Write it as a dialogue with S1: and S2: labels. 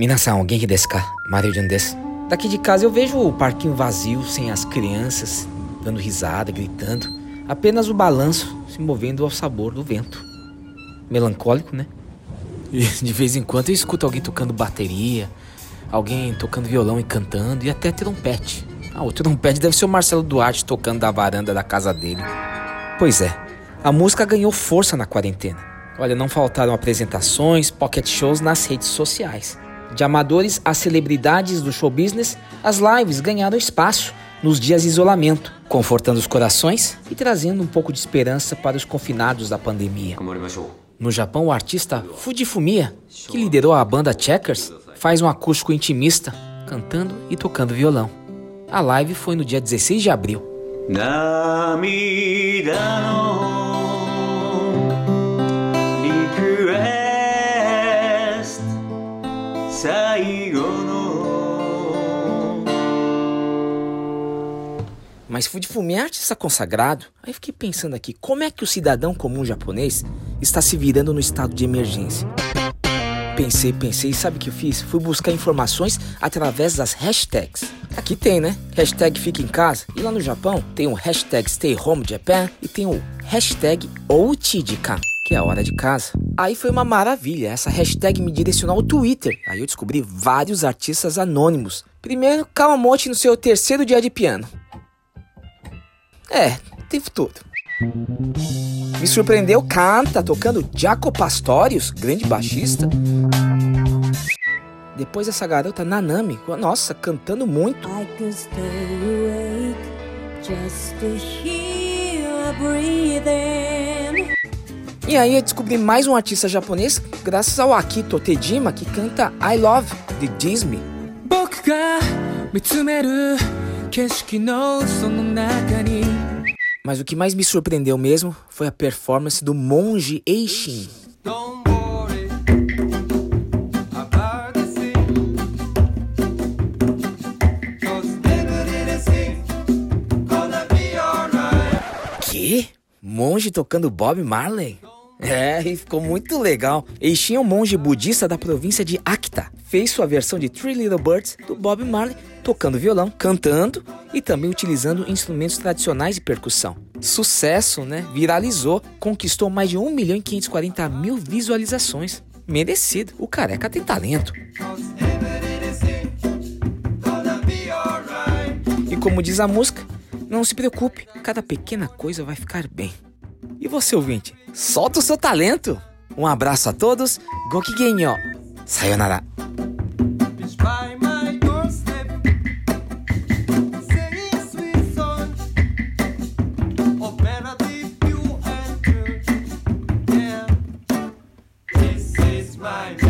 S1: Minasan, alguém que desu ka? Mario Jun desu. Daqui de casa eu vejo o parquinho vazio, sem as crianças, dando risada, gritando. Apenas o balanço se movendo ao sabor do vento. Melancólico, né? E de vez em quando eu escuto alguém tocando bateria, alguém tocando violão e cantando, e até trompete. Ah, o trompete deve ser o Marcelo Duarte tocando da varanda da casa dele. Pois é, a música ganhou força na quarentena. Olha, não faltaram apresentações, pocket shows nas redes sociais. De amadores a celebridades do show business, as lives ganharam espaço nos dias de isolamento, confortando os corações e trazendo um pouco de esperança para os confinados da pandemia. No Japão, o artista Fujifumiya, que liderou a banda Checkers, faz um acústico intimista, cantando e tocando violão. A live foi no dia 16 de abril. Mas Fujifumi é artista consagrado. Aí fiquei pensando aqui, como é que o cidadão comum japonês está se virando no estado de emergência? Pensei, pensei, sabe o que eu fiz? Fui buscar informações através das hashtags. Aqui tem, né? Hashtag fica em casa. E lá no Japão tem o hashtag Stay Home Japan e tem o hashtag Ouchijikan, que é a hora de casa. Aí foi uma maravilha, essa hashtag me direcionou ao Twitter. Aí eu descobri vários artistas anônimos. Primeiro, Kawamochi no seu terceiro dia de piano. É, teve tudo. Me surpreendeu canta tocando Jaco Pastorius, grande baixista. Depois essa garota Nanami, nossa, cantando muito. E aí eu descobri mais um artista japonês graças ao Akito Tejima que canta I Love de Disney. Mas o que mais me surpreendeu mesmo foi a performance do monge Eishin. Que? Monge tocando Bob Marley? É, e ficou muito legal. Eishin é um monge budista da província de Akita. Fez sua versão de Three Little Birds do Bob Marley, tocando violão, cantando e também utilizando instrumentos tradicionais de percussão. Sucesso, né? Viralizou, conquistou mais de 1 milhão e 540 mil visualizações. Merecido. O careca tem talento. E como diz a música, não se preocupe, cada pequena coisa vai ficar bem. E você, ouvinte, solta o seu talento! Um abraço a todos, Gokigenyo! Sayonara!
S2: my